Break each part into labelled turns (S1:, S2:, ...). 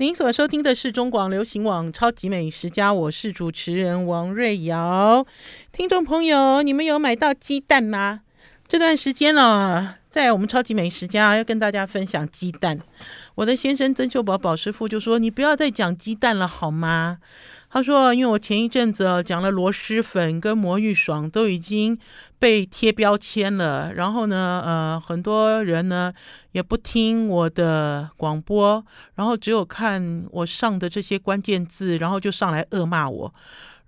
S1: 您所收听的是中广流行网《超级美食家》，我是主持人王瑞瑶。听众朋友，你们有买到鸡蛋吗？这段时间了、在我们《超级美食家》要跟大家分享鸡蛋。我的先生曾秀宝宝师傅就说：“你不要再讲鸡蛋了，好吗？”他说：“因为我前一阵子讲了螺蛳粉跟魔芋爽都已经被贴标签了，然后呢，呃，很多人呢也不听我的广播，然后只有看我上的这些关键字，然后就上来恶骂我。”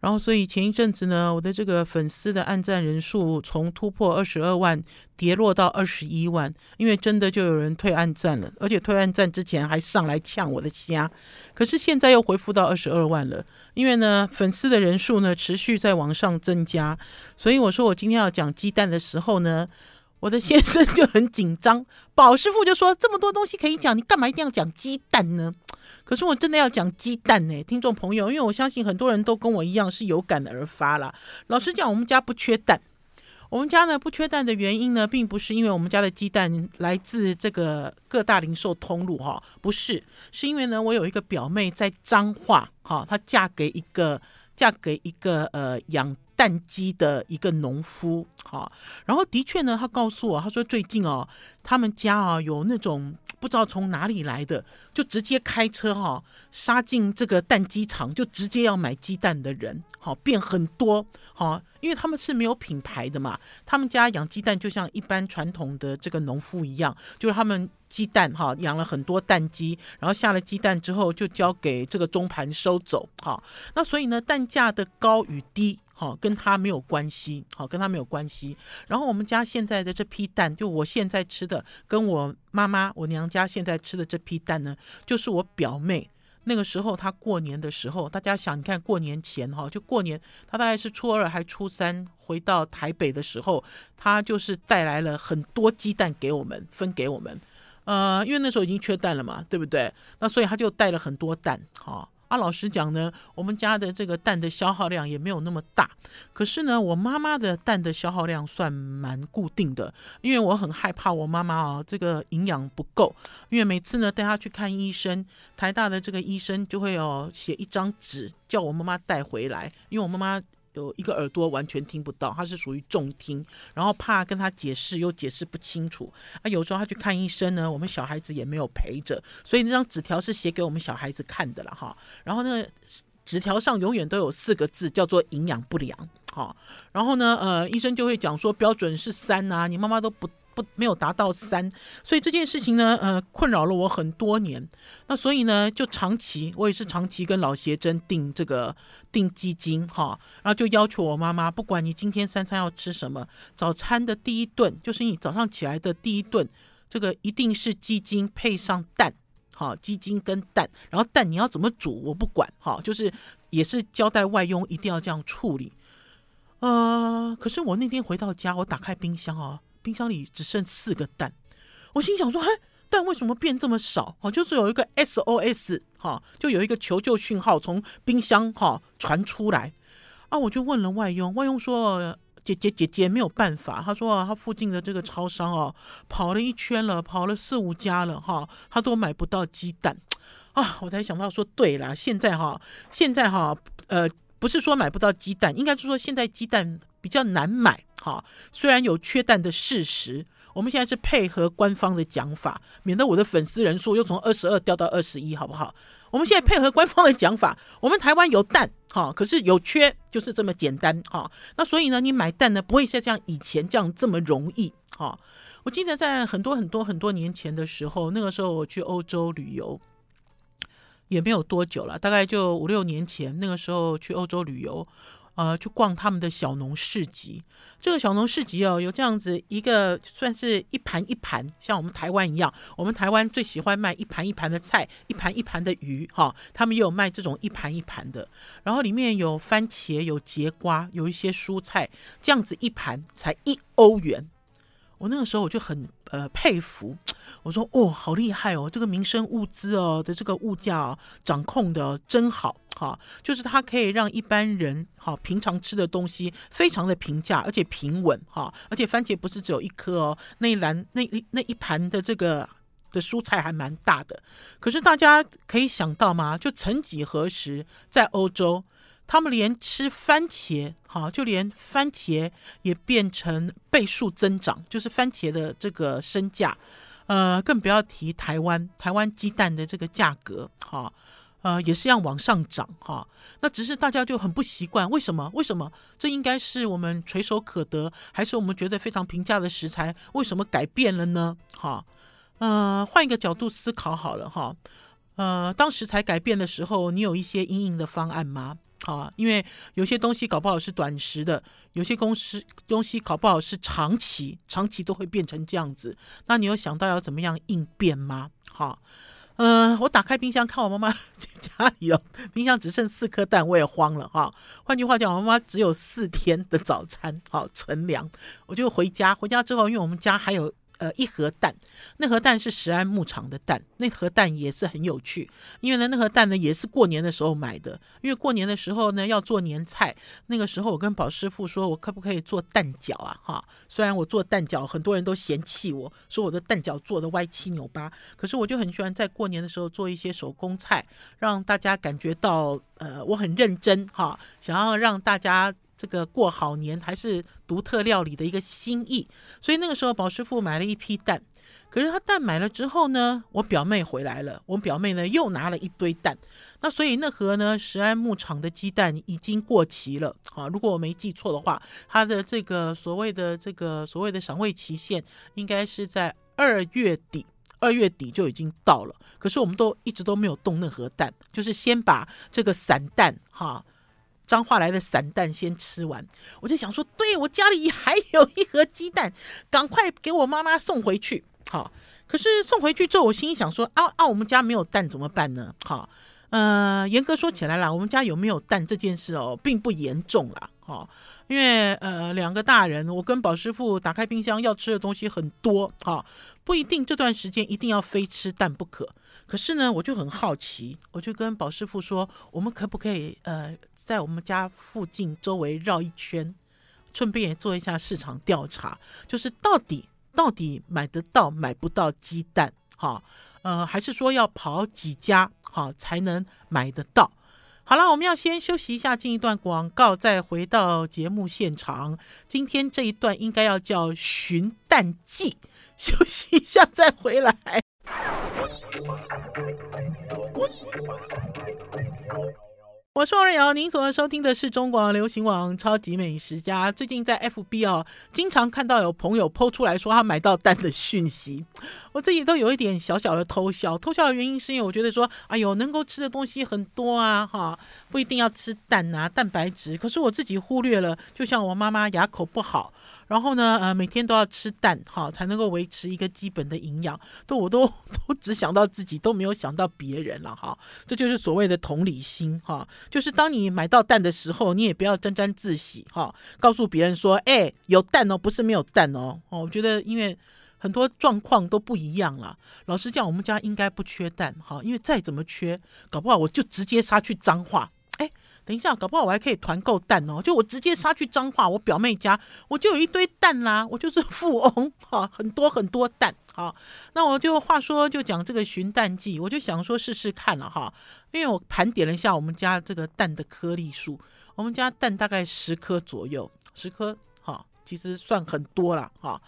S1: 然后，所以前一阵子呢，我的这个粉丝的按赞人数从突破二十二万跌落到二十一万，因为真的就有人退按赞了，而且退按赞之前还上来呛我的虾。可是现在又恢复到二十二万了，因为呢，粉丝的人数呢持续在往上增加，所以我说我今天要讲鸡蛋的时候呢，我的先生就很紧张，宝师傅就说这么多东西可以讲，你干嘛一定要讲鸡蛋呢？可是我真的要讲鸡蛋呢，听众朋友，因为我相信很多人都跟我一样是有感而发啦。老实讲，我们家不缺蛋。我们家呢不缺蛋的原因呢，并不是因为我们家的鸡蛋来自这个各大零售通路哈，不是，是因为呢我有一个表妹在彰化哈，她嫁给一个嫁给一个呃养蛋鸡的一个农夫哈，然后的确呢，她告诉我，她说最近哦，他们家啊有那种。不知道从哪里来的，就直接开车哈、杀进这个蛋鸡场，就直接要买鸡蛋的人，好、变很多，好、因为他们是没有品牌的嘛，他们家养鸡蛋就像一般传统的这个农夫一样，就是他们鸡蛋哈、养了很多蛋鸡，然后下了鸡蛋之后就交给这个中盘收走，好、那所以呢，蛋价的高与低。好，跟他没有关系。好，跟他没有关系。然后我们家现在的这批蛋，就我现在吃的，跟我妈妈、我娘家现在吃的这批蛋呢，就是我表妹那个时候她过年的时候，大家想，你看过年前哈，就过年，她大概是初二还初三回到台北的时候，她就是带来了很多鸡蛋给我们分给我们。呃，因为那时候已经缺蛋了嘛，对不对？那所以她就带了很多蛋，哈。啊，老实讲呢，我们家的这个蛋的消耗量也没有那么大。可是呢，我妈妈的蛋的消耗量算蛮固定的，因为我很害怕我妈妈啊，这个营养不够。因为每次呢带她去看医生，台大的这个医生就会哦写一张纸叫我妈妈带回来，因为我妈妈。有一个耳朵完全听不到，他是属于重听，然后怕跟他解释又解释不清楚啊。有时候他去看医生呢，我们小孩子也没有陪着，所以那张纸条是写给我们小孩子看的了哈。然后那个纸条上永远都有四个字，叫做营养不良。哈，然后呢，呃，医生就会讲说标准是三啊，你妈妈都不。不，没有达到三，所以这件事情呢，呃，困扰了我很多年。那所以呢，就长期我也是长期跟老协珍订这个订鸡精哈，然后就要求我妈妈，不管你今天三餐要吃什么，早餐的第一顿就是你早上起来的第一顿，这个一定是鸡精配上蛋，哈，鸡精跟蛋，然后蛋你要怎么煮我不管，哈，就是也是交代外佣一定要这样处理。呃，可是我那天回到家，我打开冰箱哦。冰箱里只剩四个蛋，我心想说：“嘿，蛋为什么变这么少？哦，就是有一个 SOS 哈，就有一个求救讯号从冰箱哈传出来啊！我就问了外佣，外佣说：姐姐姐姐没有办法，他说啊，他附近的这个超商哦，跑了一圈了，跑了四五家了哈，他都买不到鸡蛋啊！我才想到说，对了，现在哈，现在哈，呃。”不是说买不到鸡蛋，应该是说现在鸡蛋比较难买。哈，虽然有缺蛋的事实，我们现在是配合官方的讲法，免得我的粉丝人数又从二十二掉到二十一，好不好？我们现在配合官方的讲法，我们台湾有蛋，哈，可是有缺，就是这么简单，哈。那所以呢，你买蛋呢，不会像像以前这样这么容易，哈。我记得在很多很多很多年前的时候，那个时候我去欧洲旅游。也没有多久了，大概就五六年前，那个时候去欧洲旅游，呃，去逛他们的小农市集。这个小农市集哦，有这样子一个，算是一盘一盘，像我们台湾一样。我们台湾最喜欢卖一盘一盘的菜，一盘一盘的鱼，哈、他们也有卖这种一盘一盘的。然后里面有番茄，有节瓜，有一些蔬菜，这样子一盘才一欧元。我那个时候我就很呃佩服，我说哦，好厉害哦，这个民生物资哦的这个物价哦掌控的真好哈，就是它可以让一般人哈平常吃的东西非常的平价而且平稳哈，而且番茄不是只有一颗哦，那一篮那一那一盘的这个的蔬菜还蛮大的。可是大家可以想到吗？就曾几何时，在欧洲，他们连吃番茄，哈，就连番茄也变成倍数增长，就是番茄的这个身价，呃，更不要提台湾，台湾鸡蛋的这个价格，哈。呃，也是要往上涨哈，那只是大家就很不习惯，为什么？为什么？这应该是我们垂手可得，还是我们觉得非常平价的食材？为什么改变了呢？哈，呃，换一个角度思考好了哈，呃，当食材改变的时候，你有一些因应的方案吗？啊，因为有些东西搞不好是短时的，有些公司东西搞不好是长期，长期都会变成这样子，那你有想到要怎么样应变吗？哈。嗯、我打开冰箱看我妈妈 家里哦，冰箱只剩四颗蛋，我也慌了哈。换句话讲，我妈妈只有四天的早餐好存粮，我就回家。回家之后，因为我们家还有。呃，一盒蛋，那盒蛋是石安牧场的蛋，那盒蛋也是很有趣，因为呢，那盒蛋呢也是过年的时候买的，因为过年的时候呢要做年菜，那个时候我跟宝师傅说，我可不可以做蛋饺啊？哈，虽然我做蛋饺很多人都嫌弃我说我的蛋饺做的歪七扭八，可是我就很喜欢在过年的时候做一些手工菜，让大家感觉到呃我很认真哈，想要让大家。这个过好年还是独特料理的一个心意，所以那个时候宝师傅买了一批蛋，可是他蛋买了之后呢，我表妹回来了，我表妹呢又拿了一堆蛋，那所以那盒呢石安牧场的鸡蛋已经过期了，啊，如果我没记错的话，它的这个所谓的这个所谓的赏味期限应该是在二月底，二月底就已经到了，可是我们都一直都没有动那盒蛋，就是先把这个散蛋哈。彰化来的散蛋先吃完，我就想说，对，我家里还有一盒鸡蛋，赶快给我妈妈送回去。好，可是送回去之后，我心里想说，啊啊，我们家没有蛋怎么办呢？好，呃，严格说起来啦，我们家有没有蛋这件事哦，并不严重啦。好，因为呃，两个大人，我跟宝师傅打开冰箱要吃的东西很多，好，不一定这段时间一定要非吃蛋不可。可是呢，我就很好奇，我就跟宝师傅说，我们可不可以呃，在我们家附近周围绕一圈，顺便也做一下市场调查，就是到底到底买得到买不到鸡蛋，哈，呃，还是说要跑几家哈才能买得到？好了，我们要先休息一下，进一段广告，再回到节目现场。今天这一段应该要叫寻蛋记，休息一下再回来。我是王瑞瑶，您所收听的是中国流行网《超级美食家》。最近在 FB 哦，经常看到有朋友 PO 出来说他买到蛋的讯息，我自己都有一点小小的偷笑。偷笑的原因是因为我觉得说，哎呦，能够吃的东西很多啊，哈，不一定要吃蛋啊，蛋白质。可是我自己忽略了，就像我妈妈牙口不好。然后呢，呃，每天都要吃蛋，哈，才能够维持一个基本的营养。都我都都只想到自己，都没有想到别人了，哈。这就是所谓的同理心，哈。就是当你买到蛋的时候，你也不要沾沾自喜，哈，告诉别人说，哎，有蛋哦，不是没有蛋哦。哦，我觉得因为很多状况都不一样了。老实讲，我们家应该不缺蛋，哈，因为再怎么缺，搞不好我就直接杀去脏化，哎。等一下，搞不好我还可以团购蛋哦！就我直接杀去脏化，我表妹家我就有一堆蛋啦，我就是富翁哈，很多很多蛋。好，那我就话说就讲这个寻蛋记，我就想说试试看了哈，因为我盘点了一下我们家这个蛋的颗粒数，我们家蛋大概十颗左右，十颗哈，其实算很多了哈。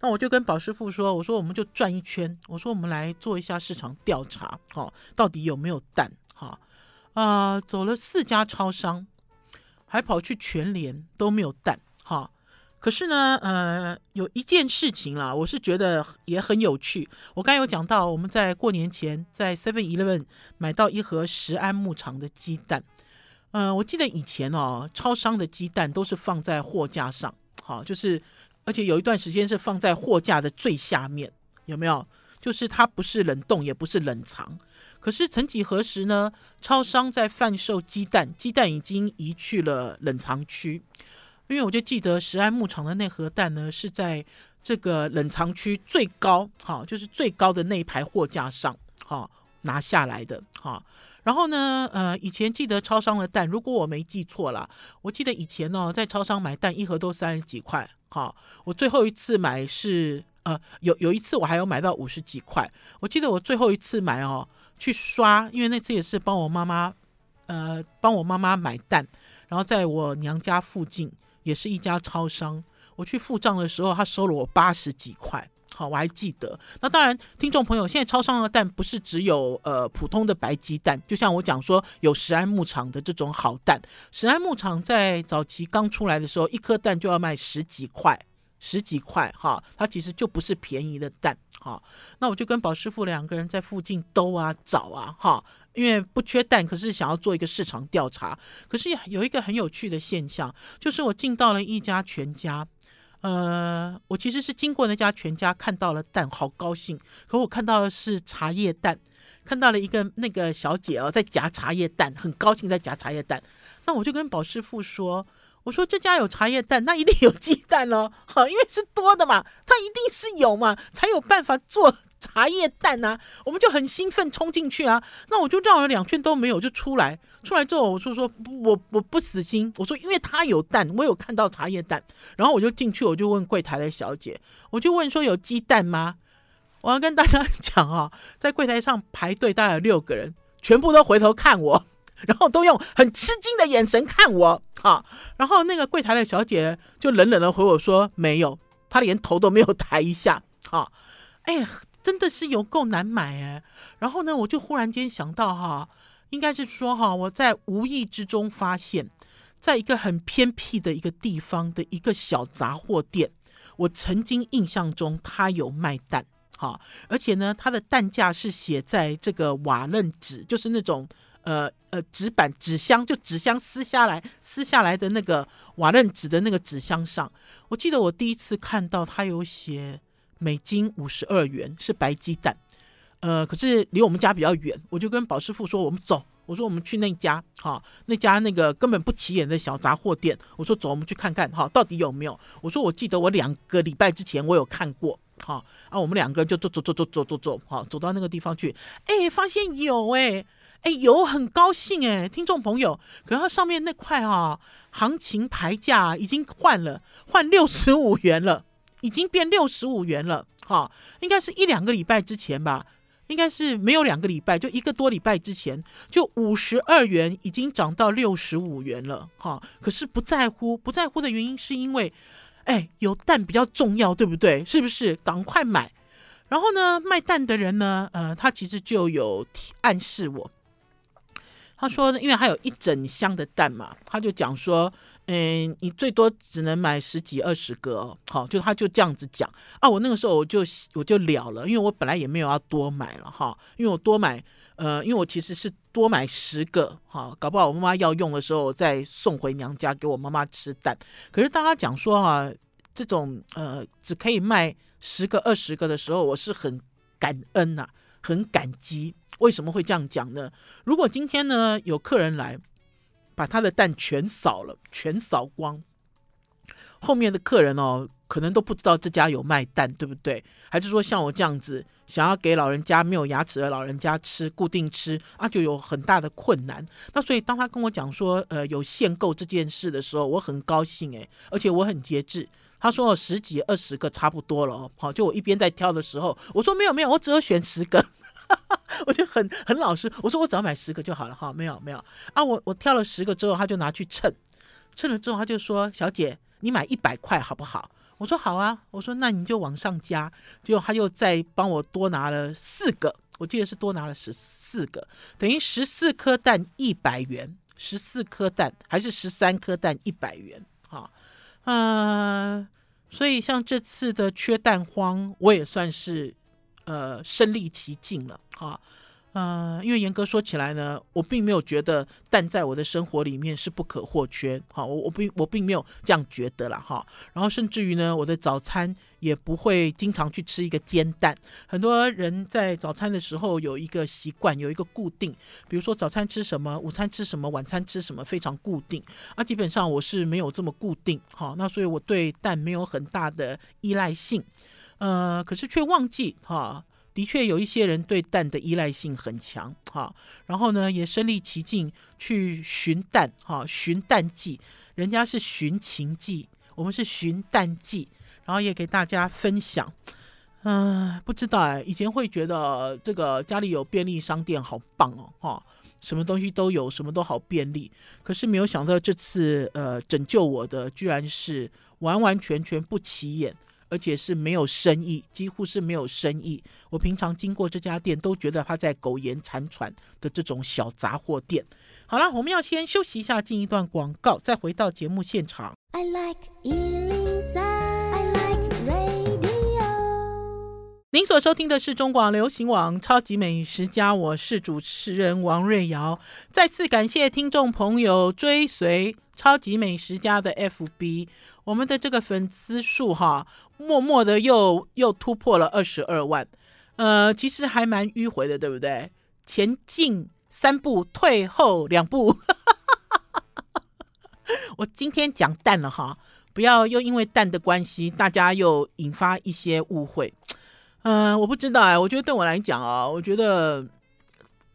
S1: 那我就跟宝师傅说，我说我们就转一圈，我说我们来做一下市场调查，哦，到底有没有蛋哈。啊、呃，走了四家超商，还跑去全联都没有蛋哈。可是呢，呃，有一件事情啦，我是觉得也很有趣。我刚有讲到，我们在过年前在 Seven Eleven 买到一盒十安牧场的鸡蛋。呃，我记得以前哦，超商的鸡蛋都是放在货架上，好，就是而且有一段时间是放在货架的最下面，有没有？就是它不是冷冻，也不是冷藏。可是曾几何时呢？超商在贩售鸡蛋，鸡蛋已经移去了冷藏区。因为我就记得石安牧场的那盒蛋呢，是在这个冷藏区最高，哈，就是最高的那一排货架上，哈，拿下来的，哈。然后呢，呃，以前记得超商的蛋，如果我没记错啦，我记得以前呢，在超商买蛋一盒都三十几块，好。我最后一次买是呃，有有一次我还有买到五十几块。我记得我最后一次买哦，去刷，因为那次也是帮我妈妈，呃，帮我妈妈买蛋，然后在我娘家附近也是一家超商，我去付账的时候，他收了我八十几块。好，我还记得。那当然，听众朋友，现在超商的蛋不是只有呃普通的白鸡蛋，就像我讲说有石安牧场的这种好蛋。石安牧场在早期刚出来的时候，一颗蛋就要卖十几块，十几块哈，它其实就不是便宜的蛋。哈，那我就跟宝师傅两个人在附近兜啊找啊哈，因为不缺蛋，可是想要做一个市场调查。可是有一个很有趣的现象，就是我进到了一家全家。呃，我其实是经过那家全家看到了蛋，好高兴。可我看到的是茶叶蛋，看到了一个那个小姐哦，在夹茶叶蛋，很高兴在夹茶叶蛋。那我就跟宝师傅说：“我说这家有茶叶蛋，那一定有鸡蛋喽，好，因为是多的嘛，它一定是有嘛，才有办法做。”茶叶蛋啊，我们就很兴奋冲进去啊，那我就绕了两圈都没有，就出来。出来之后，我就说我我不死心，我说因为他有蛋，我有看到茶叶蛋，然后我就进去，我就问柜台的小姐，我就问说有鸡蛋吗？我要跟大家 讲啊，在柜台上排队大概有六个人，全部都回头看我，然后都用很吃惊的眼神看我，哈，然后那个柜台的小姐就冷冷的回我说没有，她连头都没有抬一下，哈，哎。真的是有够难买哎，然后呢，我就忽然间想到哈，应该是说哈，我在无意之中发现，在一个很偏僻的一个地方的一个小杂货店，我曾经印象中它有卖蛋哈，而且呢，它的蛋价是写在这个瓦楞纸，就是那种呃呃纸板纸箱，就纸箱撕下来撕下来的那个瓦楞纸的那个纸箱上，我记得我第一次看到它有写。美金五十二元是白鸡蛋，呃，可是离我们家比较远，我就跟宝师傅说：“我们走。”我说：“我们去那家，哈、那家那个根本不起眼的小杂货店。”我说：“走，我们去看看，哈、到底有没有？”我说：“我记得我两个礼拜之前我有看过，哈、啊，我们两个人就走走走走走走走，哈、走到那个地方去，哎，发现有、欸，哎，有，很高兴、哎，听众朋友，可是它上面那块哈行情牌价已经换了，换六十五元了。”已经变六十五元了，哈，应该是一两个礼拜之前吧，应该是没有两个礼拜，就一个多礼拜之前，就五十二元已经涨到六十五元了，哈。可是不在乎，不在乎的原因是因为，哎，有蛋比较重要，对不对？是不是？赶快买。然后呢，卖蛋的人呢，呃，他其实就有暗示我，他说，因为他有一整箱的蛋嘛，他就讲说。嗯，你最多只能买十几二十个哦，好，就他就这样子讲啊。我那个时候我就我就了了，因为我本来也没有要多买了哈，因为我多买，呃，因为我其实是多买十个哈，搞不好我妈妈要用的时候再送回娘家给我妈妈吃蛋。可是当他讲说啊，这种呃只可以卖十个二十个的时候，我是很感恩呐、很感激。为什么会这样讲呢？如果今天呢有客人来。把他的蛋全扫了，全扫光。后面的客人哦，可能都不知道这家有卖蛋，对不对？还是说像我这样子，想要给老人家没有牙齿的老人家吃，固定吃啊，就有很大的困难。那所以当他跟我讲说，呃，有限购这件事的时候，我很高兴诶，而且我很节制。他说十几二十个差不多了哦，好，就我一边在挑的时候，我说没有没有，我只有选十个。我就很很老实，我说我只要买十个就好了哈，没有没有啊，我我挑了十个之后，他就拿去称，称了之后他就说：“小姐，你买一百块好不好？”我说：“好啊。”我说：“那你就往上加。”结果他又再帮我多拿了四个，我记得是多拿了十四个，等于十四颗蛋一百元，十四颗蛋还是十三颗蛋一百元？呃，所以像这次的缺蛋荒，我也算是。呃，身历其境了，哈，呃，因为严格说起来呢，我并没有觉得蛋在我的生活里面是不可或缺，哈，我我并我并没有这样觉得了，哈，然后甚至于呢，我的早餐也不会经常去吃一个煎蛋。很多人在早餐的时候有一个习惯，有一个固定，比如说早餐吃什么，午餐吃什么，晚餐吃什么，非常固定。啊，基本上我是没有这么固定，哈，那所以我对蛋没有很大的依赖性。呃，可是却忘记哈，的确有一些人对蛋的依赖性很强哈，然后呢，也身历其境去寻蛋哈，寻蛋记，人家是寻情记，我们是寻蛋记，然后也给大家分享。嗯、不知道哎，以前会觉得这个家里有便利商店好棒哦，哈，什么东西都有，什么都好便利。可是没有想到这次呃拯救我的，居然是完完全全不起眼，而且是没有生意，几乎是没有生意。我平常经过这家店都觉得他在苟延残喘的这种小杂货店。好了，我们要先休息一下，进一段广告，再回到节目现场。I like 您所收听的是中广流行网《超级美食家》，我是主持人王瑞瑶。再次感谢听众朋友追随《超级美食家》的 FB，我们的这个粉丝数哈，默默的又又突破了二十二万。呃，其实还蛮迂回的，对不对？前进三步，退后两步。我今天讲蛋了哈，不要又因为蛋的关系，大家又引发一些误会。嗯、呃，我不知道哎，我觉得对我来讲啊，我觉得，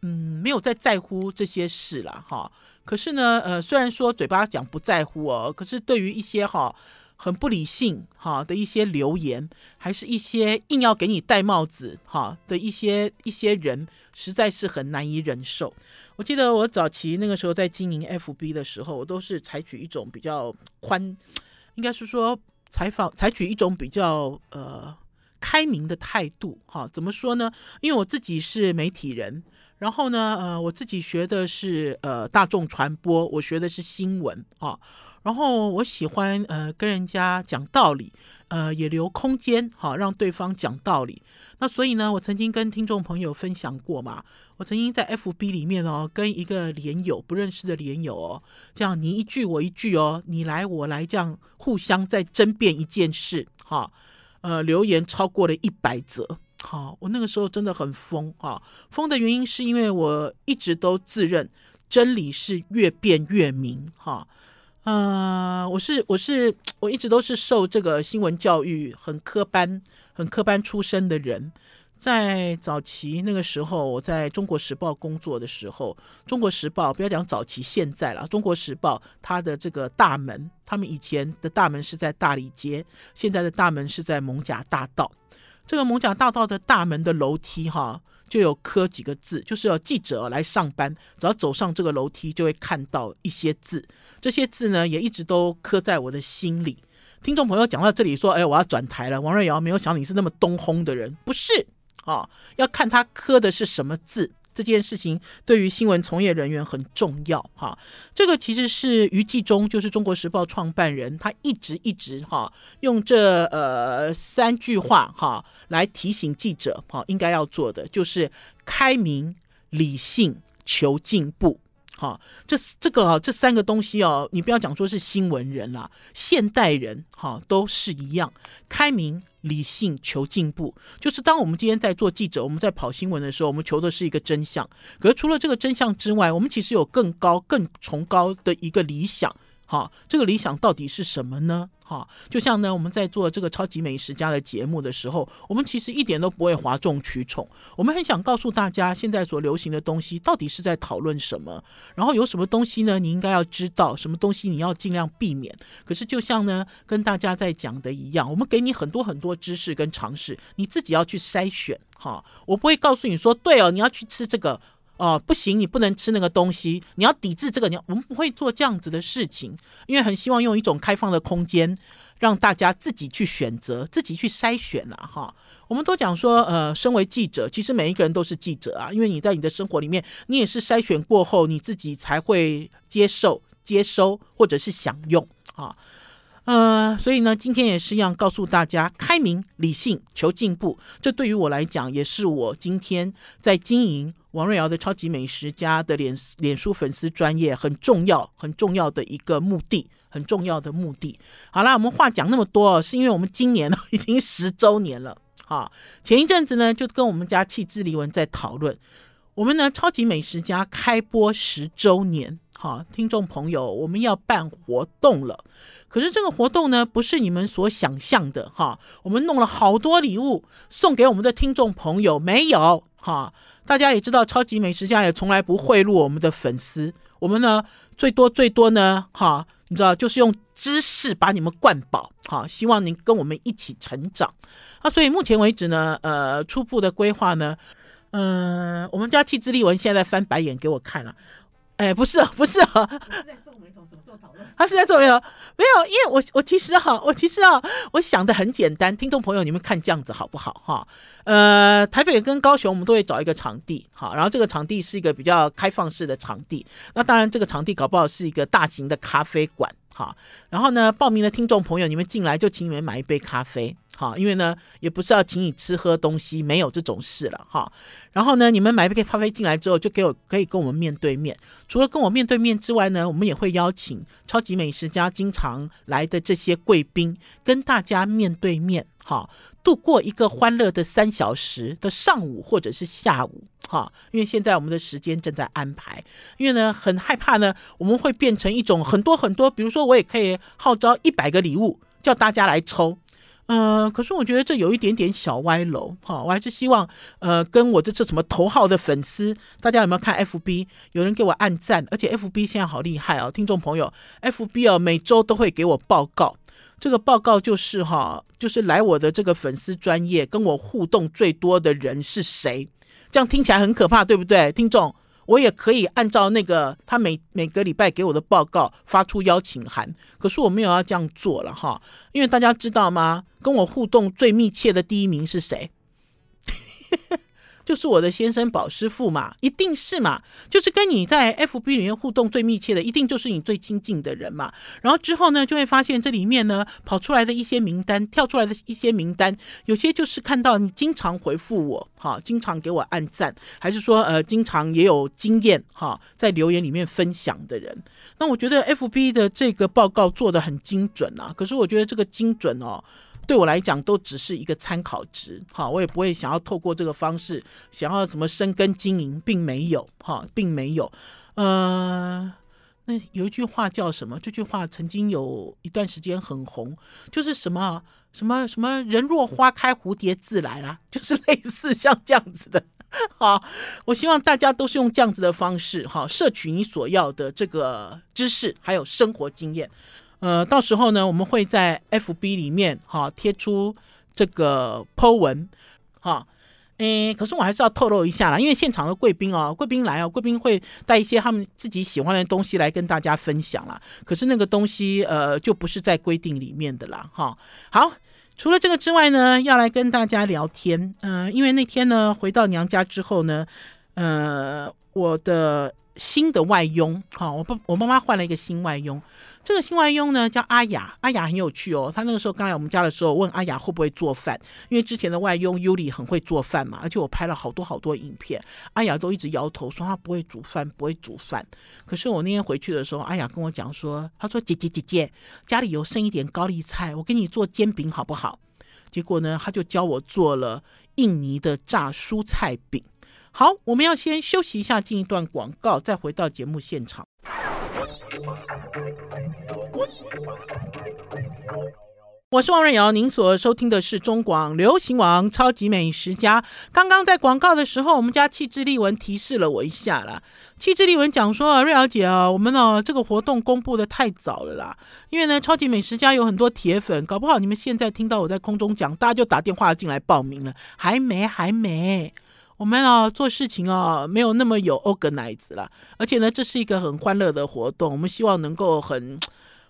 S1: 嗯，没有在在乎这些事了哈。可是呢，呃，虽然说嘴巴讲不在乎哦，可是对于一些哈很不理性哈的一些留言，还是一些硬要给你戴帽子哈的一些一些人，实在是很难以忍受。我记得我早期那个时候在经营 FB 的时候，我都是采取一种比较宽，应该是说采访采取一种比较呃。开明的态度，哈，怎么说呢？因为我自己是媒体人，然后呢，呃，我自己学的是呃大众传播，我学的是新闻，哈，然后我喜欢呃跟人家讲道理，呃，也留空间，哈，让对方讲道理。那所以呢，我曾经跟听众朋友分享过嘛，我曾经在 FB 里面哦，跟一个连友不认识的连友哦，这样你一句我一句哦，你来我来，这样互相在争辩一件事，哈。呃，留言超过了一百则，好，我那个时候真的很疯啊！疯的原因是因为我一直都自认真理是越辩越明，哈，呃，我是我是我一直都是受这个新闻教育很科班、很科班出身的人。在早期那个时候，我在中国时报工作的时候，中国时报不要讲早期，现在了，中国时报它的这个大门，他们以前的大门是在大理街，现在的大门是在蒙甲大道。这个蒙甲大道的大门的楼梯哈，就有刻几个字，就是有记者来上班，只要走上这个楼梯，就会看到一些字。这些字呢，也一直都刻在我的心里。听众朋友讲到这里说，哎，我要转台了。王瑞瑶没有想你是那么东轰的人，不是。啊、要看他刻的是什么字，这件事情对于新闻从业人员很重要。哈、这个其实是余纪中，就是中国时报创办人，他一直一直哈、用这呃三句话哈、来提醒记者哈、应该要做的，就是开明、理性、求进步。哈、哦，这这个啊这三个东西哦，你不要讲说是新闻人啦，现代人哈、都是一样，开明。理性求进步，就是当我们今天在做记者，我们在跑新闻的时候，我们求的是一个真相。可是除了这个真相之外，我们其实有更高、更崇高的一个理想。好，这个理想到底是什么呢？哈，就像呢，我们在做这个超级美食家的节目的时候，我们其实一点都不会哗众取宠。我们很想告诉大家，现在所流行的东西到底是在讨论什么，然后有什么东西呢？你应该要知道，什么东西你要尽量避免。可是就像呢，跟大家在讲的一样，我们给你很多很多知识跟常识，你自己要去筛选。哈，我不会告诉你说，对哦，你要去吃这个。哦，不行，你不能吃那个东西，你要抵制这个。你要，我们不会做这样子的事情，因为很希望用一种开放的空间，让大家自己去选择，自己去筛选了哈。我们都讲说，呃，身为记者，其实每一个人都是记者啊，因为你在你的生活里面，你也是筛选过后，你自己才会接受、接收或者是享用啊。呃，所以呢，今天也是要，告诉大家，开明、理性、求进步，这对于我来讲，也是我今天在经营。王瑞瑶的超级美食家的脸脸书粉丝专业很重要，很重要的一个目的，很重要的目的。好啦，我们话讲那么多，是因为我们今年已经十周年了。哈，前一阵子呢，就跟我们家气质丽文在讨论，我们呢超级美食家开播十周年，哈，听众朋友，我们要办活动了。可是这个活动呢，不是你们所想象的，哈，我们弄了好多礼物送给我们的听众朋友，没有，哈。大家也知道，超级美食家也从来不贿赂我们的粉丝。我们呢，最多最多呢，哈，你知道，就是用知识把你们灌饱，哈，希望您跟我们一起成长。啊，所以目前为止呢，呃，初步的规划呢，嗯、我们家气质丽文现在翻白眼给我看了、哎，不是，不是啊。他是在做没有？没有，因为我我其实哈，我其实啊，我想的很简单。听众朋友，你们看这样子好不好哈？呃，台北跟高雄，我们都会找一个场地，好，然后这个场地是一个比较开放式的场地。那当然，这个场地搞不好是一个大型的咖啡馆，好。然后呢，报名的听众朋友，你们进来就请你们买一杯咖啡。好，因为呢，也不是要请你吃喝东西，没有这种事了哈。然后呢，你们买一杯咖啡进来之后，就给我可以跟我们面对面。除了跟我面对面之外呢，我们也会邀请超级美食家经常来的这些贵宾，跟大家面对面，哈，度过一个欢乐的三小时的上午或者是下午，哈。因为现在我们的时间正在安排，因为呢，很害怕呢，我们会变成一种很多很多，比如说我也可以号召一百个礼物，叫大家来抽。呃，可是我觉得这有一点点小歪楼，哈，我还是希望，呃，跟我的这什么头号的粉丝，大家有没有看 FB？有人给我按赞，而且 FB 现在好厉害哦，听众朋友，FB 哦，每周都会给我报告，这个报告就是哈，就是来我的这个粉丝专业跟我互动最多的人是谁？这样听起来很可怕，对不对，听众？我也可以按照那个他每每个礼拜给我的报告发出邀请函，可是我没有要这样做了哈，因为大家知道吗？跟我互动最密切的第一名是谁？就是我的先生宝师傅嘛，一定是嘛，就是跟你在 FB 里面互动最密切的，一定就是你最亲近的人嘛。然后之后呢，就会发现这里面呢跑出来的一些名单，跳出来的一些名单，有些就是看到你经常回复我，哈，经常给我按赞，还是说呃经常也有经验哈，在留言里面分享的人。那我觉得 FB 的这个报告做得很精准啊，可是我觉得这个精准哦。对我来讲，都只是一个参考值，哈，我也不会想要透过这个方式想要什么深耕经营，并没有，哈，并没有。呃，那有一句话叫什么？这句话曾经有一段时间很红，就是什么什么什么“人若花开，蝴蝶自来”啦，就是类似像这样子的。好，我希望大家都是用这样子的方式，哈，摄取你所要的这个知识，还有生活经验。呃，到时候呢，我们会在 FB 里面哈贴出这个 Po 文，哈，诶，可是我还是要透露一下啦，因为现场的贵宾哦，贵宾来哦，贵宾会带一些他们自己喜欢的东西来跟大家分享啦。可是那个东西呃，就不是在规定里面的啦，哈。好，除了这个之外呢，要来跟大家聊天，嗯、因为那天呢回到娘家之后呢，呃，我的新的外佣，哈，我爸我妈妈换了一个新外佣。这个新外佣呢叫阿雅，阿雅很有趣哦。她那个时候刚来我们家的时候，问阿雅会不会做饭，因为之前的外佣尤里很会做饭嘛，而且我拍了好多好多影片，阿雅都一直摇头说她不会煮饭，不会煮饭。可是我那天回去的时候，阿雅跟我讲说，她说姐姐姐姐，家里有剩一点高丽菜，我给你做煎饼好不好？结果呢，她就教我做了印尼的炸蔬菜饼。好，我们要先休息一下，进一段广告，再回到节目现场。我是王瑞瑶，您所收听的是中广流行网超级美食家。刚刚在广告的时候，我们家气质丽文提示了我一下啦。气质丽文讲说：“瑞瑶姐啊，我们呢这个活动公布得太早了啦，因为呢超级美食家有很多铁粉，搞不好你们现在听到我在空中讲，大家就打电话进来报名了，还没，还没。”我们啊做事情啊没有那么有 organize 了，而且呢这是一个很欢乐的活动，我们希望能够很，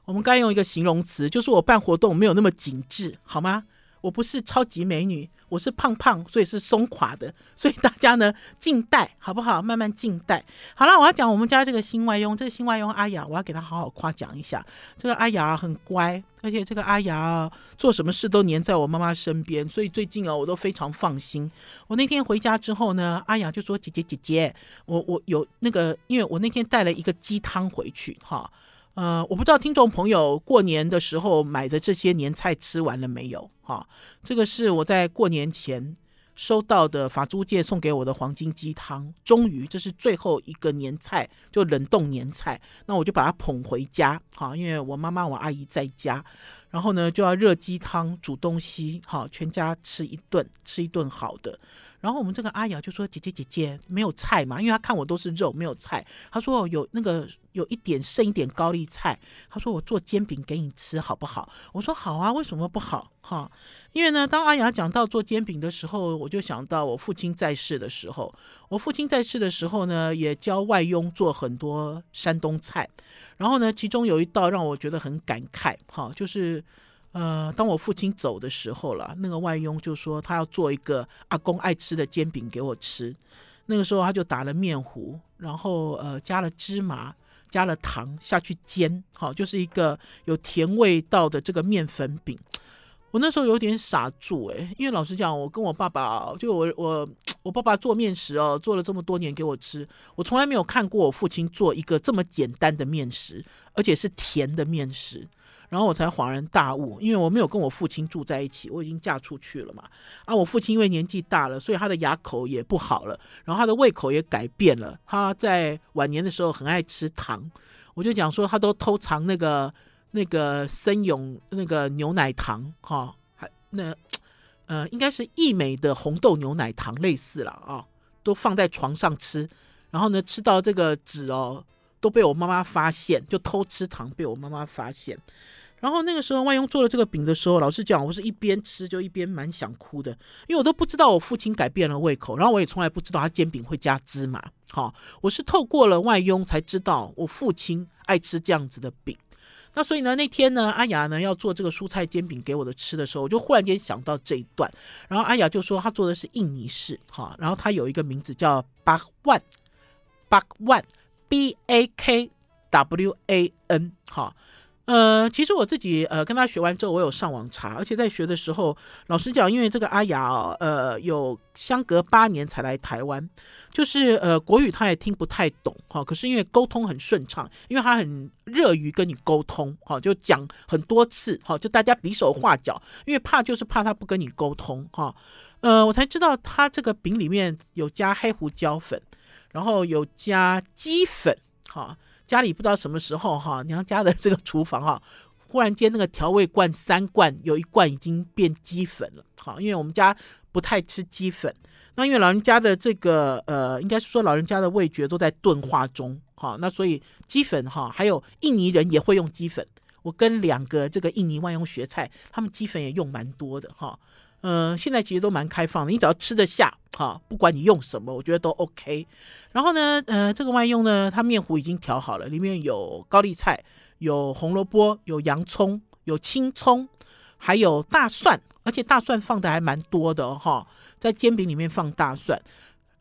S1: 我们该用一个形容词，就是我办活动没有那么紧致，好吗？我不是超级美女。我是胖胖，所以是松垮的，所以大家呢静待好不好？慢慢静待。好了，我要讲我们家这个新外佣，这个新外佣阿雅，我要给她好好夸奖一下。这个阿雅很乖，而且这个阿雅做什么事都黏在我妈妈身边，所以最近啊，我都非常放心。我那天回家之后呢，阿雅就说：“姐姐姐姐，我我有那个，因为我那天带了一个鸡汤回去，哈。”呃，我不知道听众朋友过年的时候买的这些年菜吃完了没有？哈，这个是我在过年前收到的法租界送给我的黄金鸡汤。终于，这是最后一个年菜，就冷冻年菜。那我就把它捧回家，哈，因为我妈妈、我阿姨在家，然后呢就要热鸡汤、煮东西，哈，全家吃一顿，吃一顿好的。然后我们这个阿雅就说：“姐姐姐姐，没有菜嘛？因为她看我都是肉，没有菜。她说有那个有一点剩一点高丽菜。她说我做煎饼给你吃好不好？我说好啊，为什么不好？哈，因为呢，当阿雅讲到做煎饼的时候，我就想到我父亲在世的时候。我父亲在世的时候呢，也教外佣做很多山东菜。然后呢，其中有一道让我觉得很感慨，哈，就是。”呃，当我父亲走的时候了，那个外佣就说他要做一个阿公爱吃的煎饼给我吃。那个时候他就打了面糊，然后呃加了芝麻，加了糖下去煎，好，就是一个有甜味道的这个面粉饼。我那时候有点傻住诶，因为老实讲，我跟我爸爸，就我我我爸爸做面食哦，做了这么多年给我吃，我从来没有看过我父亲做一个这么简单的面食，而且是甜的面食。然后我才恍然大悟，因为我没有跟我父亲住在一起，我已经嫁出去了嘛。啊，我父亲因为年纪大了，所以他的牙口也不好了，然后他的胃口也改变了。他在晚年的时候很爱吃糖，我就讲说他都偷藏那个那个森永那个牛奶糖，哈，还那呃应该是义美的红豆牛奶糖类似了啊，都放在床上吃，然后呢吃到这个纸哦。都被我妈妈发现，就偷吃糖被我妈妈发现。然后那个时候外佣做了这个饼的时候，老实讲，我是一边吃就一边蛮想哭的，因为我都不知道我父亲改变了胃口，然后我也从来不知道他煎饼会加芝麻。好，我是透过了外佣才知道我父亲爱吃这样子的饼。那所以呢，那天呢，阿雅呢要做这个蔬菜煎饼给我的吃的时候，我就忽然间想到这一段。然后阿雅就说她做的是印尼式，哈，然后她有一个名字叫巴万，巴万。B A K W A N，哈，呃，其实我自己呃跟他学完之后，我有上网查，而且在学的时候，老实讲，因为这个阿雅，呃，有相隔八年才来台湾，就是呃国语他也听不太懂，哈，可是因为沟通很顺畅，因为他很热于跟你沟通，哈，就讲很多次，哈，就大家比手画脚，因为怕就是怕他不跟你沟通，哈，呃，我才知道他这个饼里面有加黑胡椒粉。然后有加鸡粉，哈，家里不知道什么时候哈，娘家的这个厨房哈，忽然间那个调味罐三罐有一罐已经变鸡粉了，哈，因为我们家不太吃鸡粉，那因为老人家的这个呃，应该是说老人家的味觉都在钝化中，哈，那所以鸡粉哈，还有印尼人也会用鸡粉，我跟两个这个印尼外佣学菜，他们鸡粉也用蛮多的，哈。嗯、呃，现在其实都蛮开放的，你只要吃得下，哈，不管你用什么，我觉得都 OK。然后呢，呃，这个外用呢，它面糊已经调好了，里面有高丽菜，有红萝卜，有洋葱，有青葱，还有大蒜，而且大蒜放的还蛮多的哈，在煎饼里面放大蒜。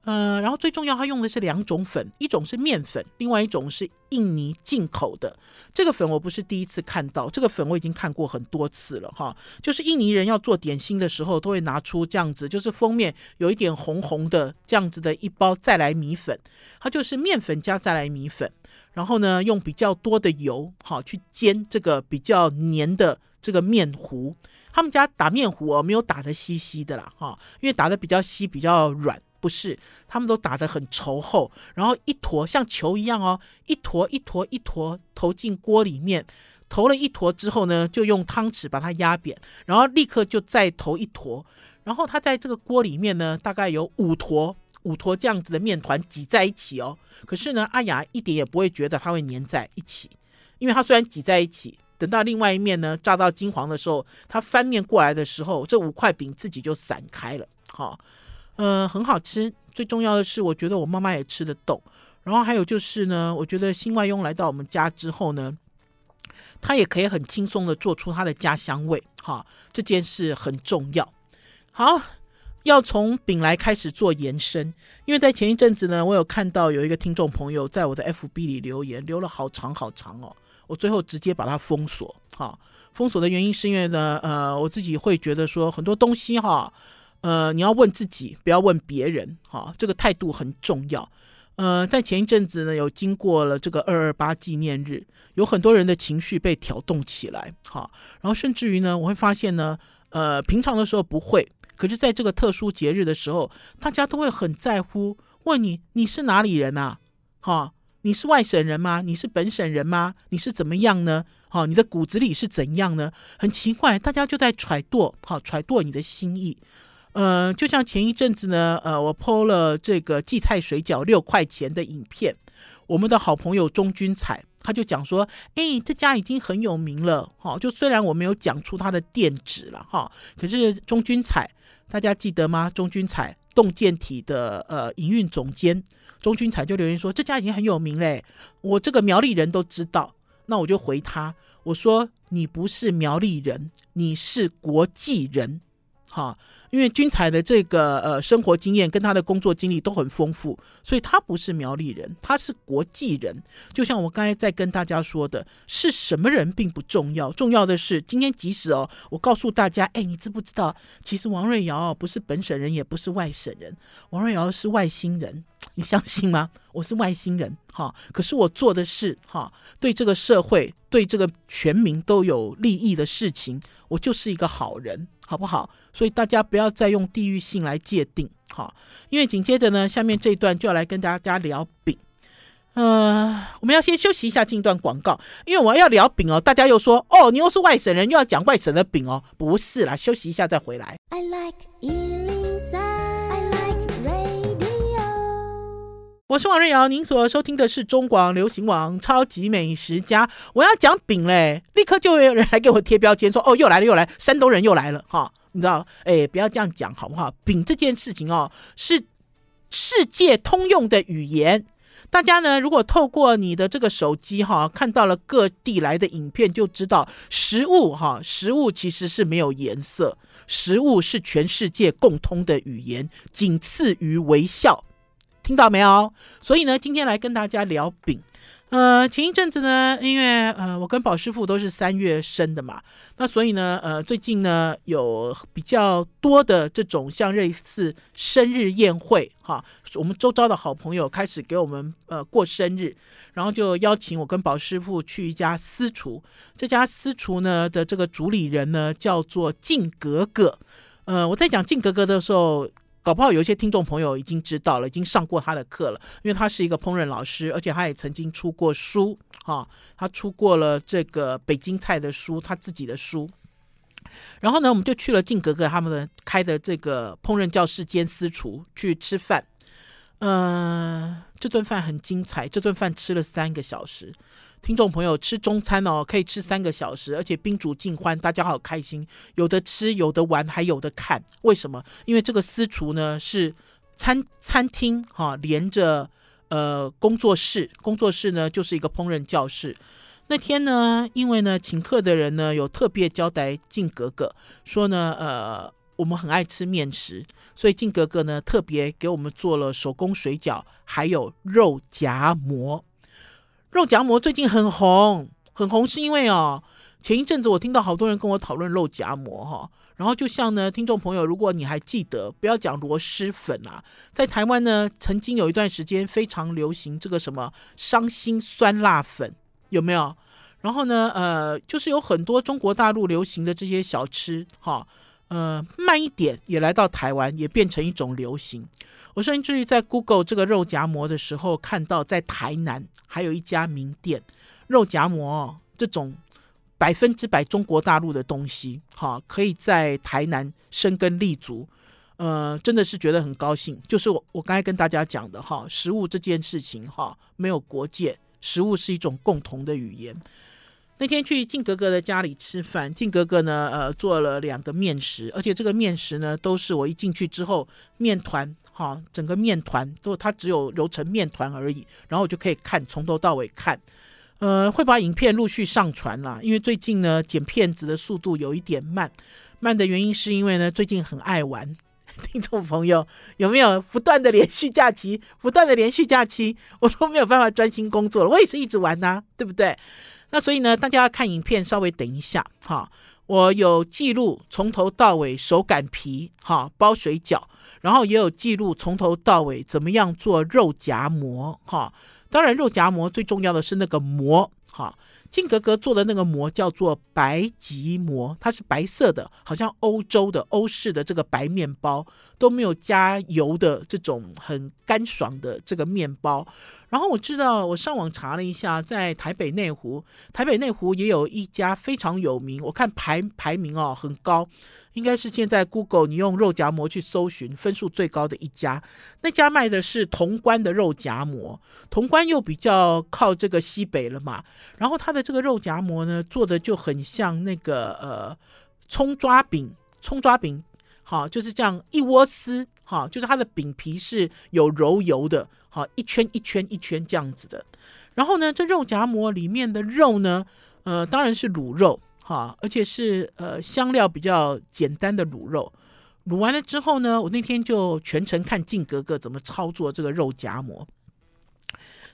S1: 呃，然后最重要，它用的是两种粉，一种是面粉，另外一种是印尼进口的。这个粉我不是第一次看到，这个粉我已经看过很多次了哈。就是印尼人要做点心的时候，都会拿出这样子，就是封面有一点红红的这样子的一包再来米粉，它就是面粉加再来米粉，然后呢用比较多的油哈去煎这个比较黏的这个面糊。他们家打面糊哦，没有打的稀稀的啦哈，因为打的比较稀比较软。不是，他们都打得很稠厚，然后一坨像球一样哦，一坨一坨一坨投进锅里面，投了一坨之后呢，就用汤匙把它压扁，然后立刻就再投一坨，然后它在这个锅里面呢，大概有五坨五坨这样子的面团挤在一起哦。可是呢，阿雅一点也不会觉得它会粘在一起，因为它虽然挤在一起，等到另外一面呢炸到金黄的时候，它翻面过来的时候，这五块饼自己就散开了，好、哦。呃，很好吃。最重要的是，我觉得我妈妈也吃得动。然后还有就是呢，我觉得新外佣来到我们家之后呢，他也可以很轻松的做出他的家乡味。哈，这件事很重要。好，要从饼来开始做延伸，因为在前一阵子呢，我有看到有一个听众朋友在我的 FB 里留言，留了好长好长哦。我最后直接把它封锁。哈，封锁的原因是因为呢，呃，我自己会觉得说很多东西哈。呃，你要问自己，不要问别人，哈，这个态度很重要。呃，在前一阵子呢，有经过了这个二二八纪念日，有很多人的情绪被挑动起来，哈，然后甚至于呢，我会发现呢，呃，平常的时候不会，可是在这个特殊节日的时候，大家都会很在乎，问你你是哪里人啊？哈，你是外省人吗？你是本省人吗？你是怎么样呢？哈，你的骨子里是怎样呢？很奇怪，大家就在揣度，哈，揣度你的心意。呃，就像前一阵子呢，呃，我 po 了这个荠菜水饺六块钱的影片，我们的好朋友钟君彩他就讲说，哎，这家已经很有名了，哈，就虽然我没有讲出他的店址了，哈，可是钟君彩大家记得吗？钟君彩动健体的呃营运总监钟君彩就留言说，这家已经很有名嘞，我这个苗栗人都知道，那我就回他，我说你不是苗栗人，你是国际人。哈，因为君彩的这个呃生活经验跟他的工作经历都很丰富，所以他不是苗栗人，他是国际人。就像我刚才在跟大家说的，是什么人并不重要，重要的是今天即使哦，我告诉大家，哎，你知不知道，其实王瑞瑶不是本省人，也不是外省人，王瑞瑶是外星人，你相信吗？我是外星人，哈，可是我做的是哈，对这个社会、对这个全民都有利益的事情，我就是一个好人。好不好？所以大家不要再用地域性来界定，好，因为紧接着呢，下面这一段就要来跟大家聊饼。呃，我们要先休息一下，进一段广告，因为我要聊饼哦。大家又说，哦，你又是外省人，又要讲外省的饼哦，不是啦，休息一下再回来。I like 我是王瑞瑶，您所收听的是中广流行网超级美食家。我要讲饼嘞，立刻就有人来给我贴标签，说哦，又来了又来，山东人又来了哈。你知道，哎，不要这样讲好不好？饼这件事情哦，是世界通用的语言。大家呢，如果透过你的这个手机哈，看到了各地来的影片，就知道食物哈，食物其实是没有颜色，食物是全世界共通的语言，仅次于微笑。听到没有？所以呢，今天来跟大家聊饼。呃，前一阵子呢，因为呃，我跟宝师傅都是三月生的嘛，那所以呢，呃，最近呢有比较多的这种像类似生日宴会哈，我们周遭的好朋友开始给我们呃过生日，然后就邀请我跟宝师傅去一家私厨，这家私厨呢的这个主理人呢叫做静格格。呃，我在讲静格格的时候。搞不好有一些听众朋友已经知道了，已经上过他的课了，因为他是一个烹饪老师，而且他也曾经出过书，哈、他出过了这个北京菜的书，他自己的书。然后呢，我们就去了静格格他们的开的这个烹饪教室兼私厨去吃饭，嗯、这顿饭很精彩，这顿饭吃了三个小时。听众朋友，吃中餐哦，可以吃三个小时，而且宾主尽欢，大家好开心，有的吃，有的玩，还有的看。为什么？因为这个私厨呢是餐餐厅哈、连着呃工作室，工作室呢就是一个烹饪教室。那天呢，因为呢请客的人呢有特别交代静格格说呢，呃，我们很爱吃面食，所以静格格呢特别给我们做了手工水饺，还有肉夹馍。肉夹馍最近很红，很红是因为哦，前一阵子我听到好多人跟我讨论肉夹馍哈，然后就像呢，听众朋友，如果你还记得，不要讲螺蛳粉啊，在台湾呢，曾经有一段时间非常流行这个什么伤心酸辣粉，有没有？然后呢，呃，就是有很多中国大陆流行的这些小吃哈。呃，慢一点也来到台湾，也变成一种流行。我甚至于在 Google 这个肉夹馍的时候，看到在台南还有一家名店，肉夹馍这种百分之百中国大陆的东西，哈，可以在台南生根立足。呃，真的是觉得很高兴。就是我我刚才跟大家讲的哈，食物这件事情哈，没有国界，食物是一种共同的语言。那天去静格格的家里吃饭，静格格呢，呃，做了两个面食，而且这个面食呢，都是我一进去之后，面团哈，整个面团都它只有揉成面团而已，然后我就可以看从头到尾看，呃，会把影片陆续上传啦，因为最近呢剪片子的速度有一点慢，慢的原因是因为呢最近很爱玩，听众朋友有没有？不断的连续假期，不断的连续假期，我都没有办法专心工作了，我也是一直玩呐、对不对？那所以呢，大家要看影片，稍微等一下哈。我有记录从头到尾手擀皮哈包水饺，然后也有记录从头到尾怎么样做肉夹馍哈。当然，肉夹馍最重要的是那个馍哈，靖格格做的那个馍叫做白吉馍，它是白色的，好像欧洲的欧式的这个白面包，都没有加油的这种很干爽的这个面包。然后我知道，我上网查了一下，在台北内湖，台北内湖也有一家非常有名，我看排排名哦很高，应该是现在 Google 你用肉夹馍去搜寻分数最高的一家。那家卖的是潼关的肉夹馍，潼关又比较靠这个西北了嘛，然后它的这个肉夹馍呢，做的就很像那个呃葱抓饼，葱抓饼。好，就是这样一窝丝，哈，就是它的饼皮是有揉油的，好，一圈一圈一圈这样子的。然后呢，这肉夹馍里面的肉呢，呃，当然是卤肉，哈，而且是呃香料比较简单的卤肉。卤完了之后呢，我那天就全程看静格格怎么操作这个肉夹馍。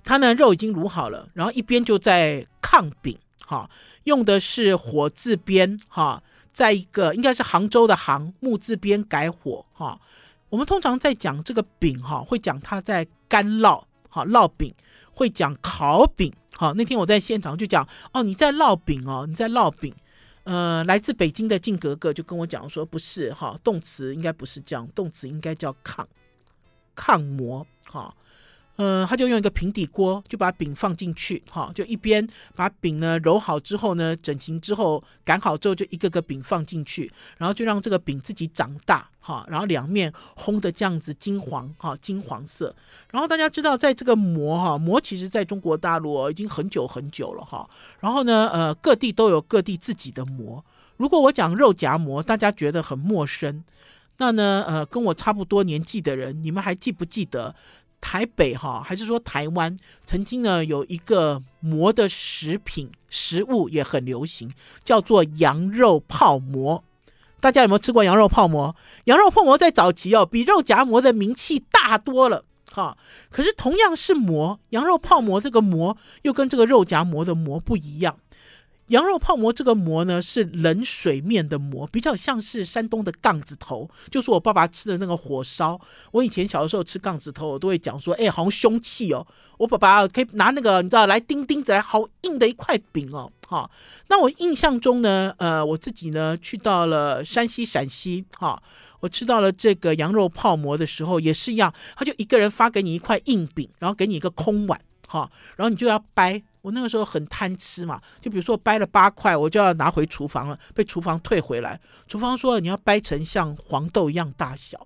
S1: 他呢，肉已经卤好了，然后一边就在炕饼，哈，用的是火字边，哈。再一个应该是杭州的杭木字边改火哈，我们通常在讲这个饼哈，会讲它在干烙哈烙饼，会讲烤饼哈。那天我在现场就讲哦，你在烙饼哦，你在烙饼。呃，来自北京的静格格就跟我讲说，不是哈，动词应该不是这样，动词应该叫抗抗馍哈。嗯，他就用一个平底锅，就把饼放进去，哈，就一边把饼呢揉好之后呢，整形之后擀好之后，就一个个饼放进去，然后就让这个饼自己长大，哈，然后两面烘的这样子金黄，哈，金黄色。然后大家知道，在这个馍，哈，馍其实在中国大陆已经很久很久了，哈。然后呢，呃，各地都有各地自己的馍。如果我讲肉夹馍，大家觉得很陌生，那呢，呃，跟我差不多年纪的人，你们还记不记得？台北哈，还是说台湾曾经呢有一个馍的食品食物也很流行，叫做羊肉泡馍。大家有没有吃过羊肉泡馍？羊肉泡馍在早期哦，比肉夹馍的名气大多了哈。可是同样是馍，羊肉泡馍这个馍又跟这个肉夹馍的馍不一样。羊肉泡馍这个馍呢，是冷水面的馍，比较像是山东的杠子头，就是我爸爸吃的那个火烧。我以前小的时候吃杠子头，我都会讲说，哎，好凶器哦。我爸爸可以拿那个，你知道，来钉钉子来，好硬的一块饼哦。哈，那我印象中呢，呃，我自己呢去到了山西、陕西，哈，我吃到了这个羊肉泡馍的时候，也是一样，他就一个人发给你一块硬饼，然后给你一个空碗，哈，然后你就要掰。我那个时候很贪吃嘛，就比如说掰了八块，我就要拿回厨房了，被厨房退回来。厨房说你要掰成像黄豆一样大小。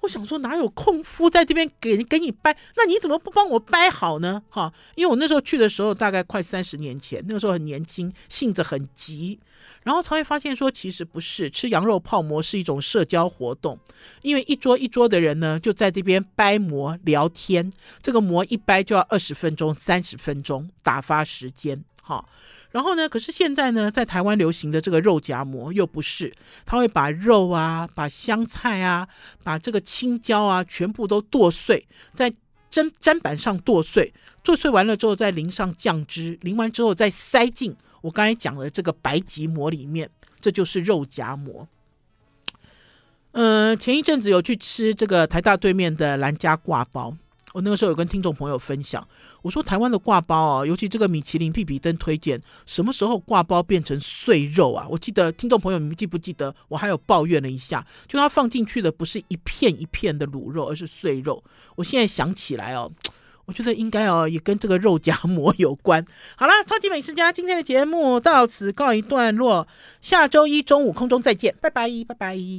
S1: 我想说哪有空夫在这边给给你掰？那你怎么不帮我掰好呢？哈，因为我那时候去的时候大概快三十年前，那个时候很年轻，性子很急，然后才会发现说其实不是，吃羊肉泡馍是一种社交活动，因为一桌一桌的人呢就在这边掰馍聊天，这个馍一掰就要二十分钟、三十分钟打发时间，哈。然后呢，可是现在呢，在台湾流行的这个肉夹馍又不是，他会把肉啊、把香菜啊、把这个青椒啊，全部都剁碎，在砧砧板上剁碎，剁碎完了之后再淋上酱汁，淋完之后再塞进我刚才讲的这个白吉馍里面，这就是肉夹馍。嗯、前一阵子有去吃这个台大对面的兰家挂包。我那个时候有跟听众朋友分享，我说台湾的挂包啊，尤其这个米其林必比登推荐，什么时候挂包变成碎肉啊？我记得听众朋友你们记不记得？我还有抱怨了一下，就他放进去的不是一片一片的卤肉，而是碎肉。我现在想起来哦，我觉得应该哦也跟这个肉夹馍有关。好啦，超级美食家今天的节目到此告一段落，下周一中午空中再见，拜拜，拜拜。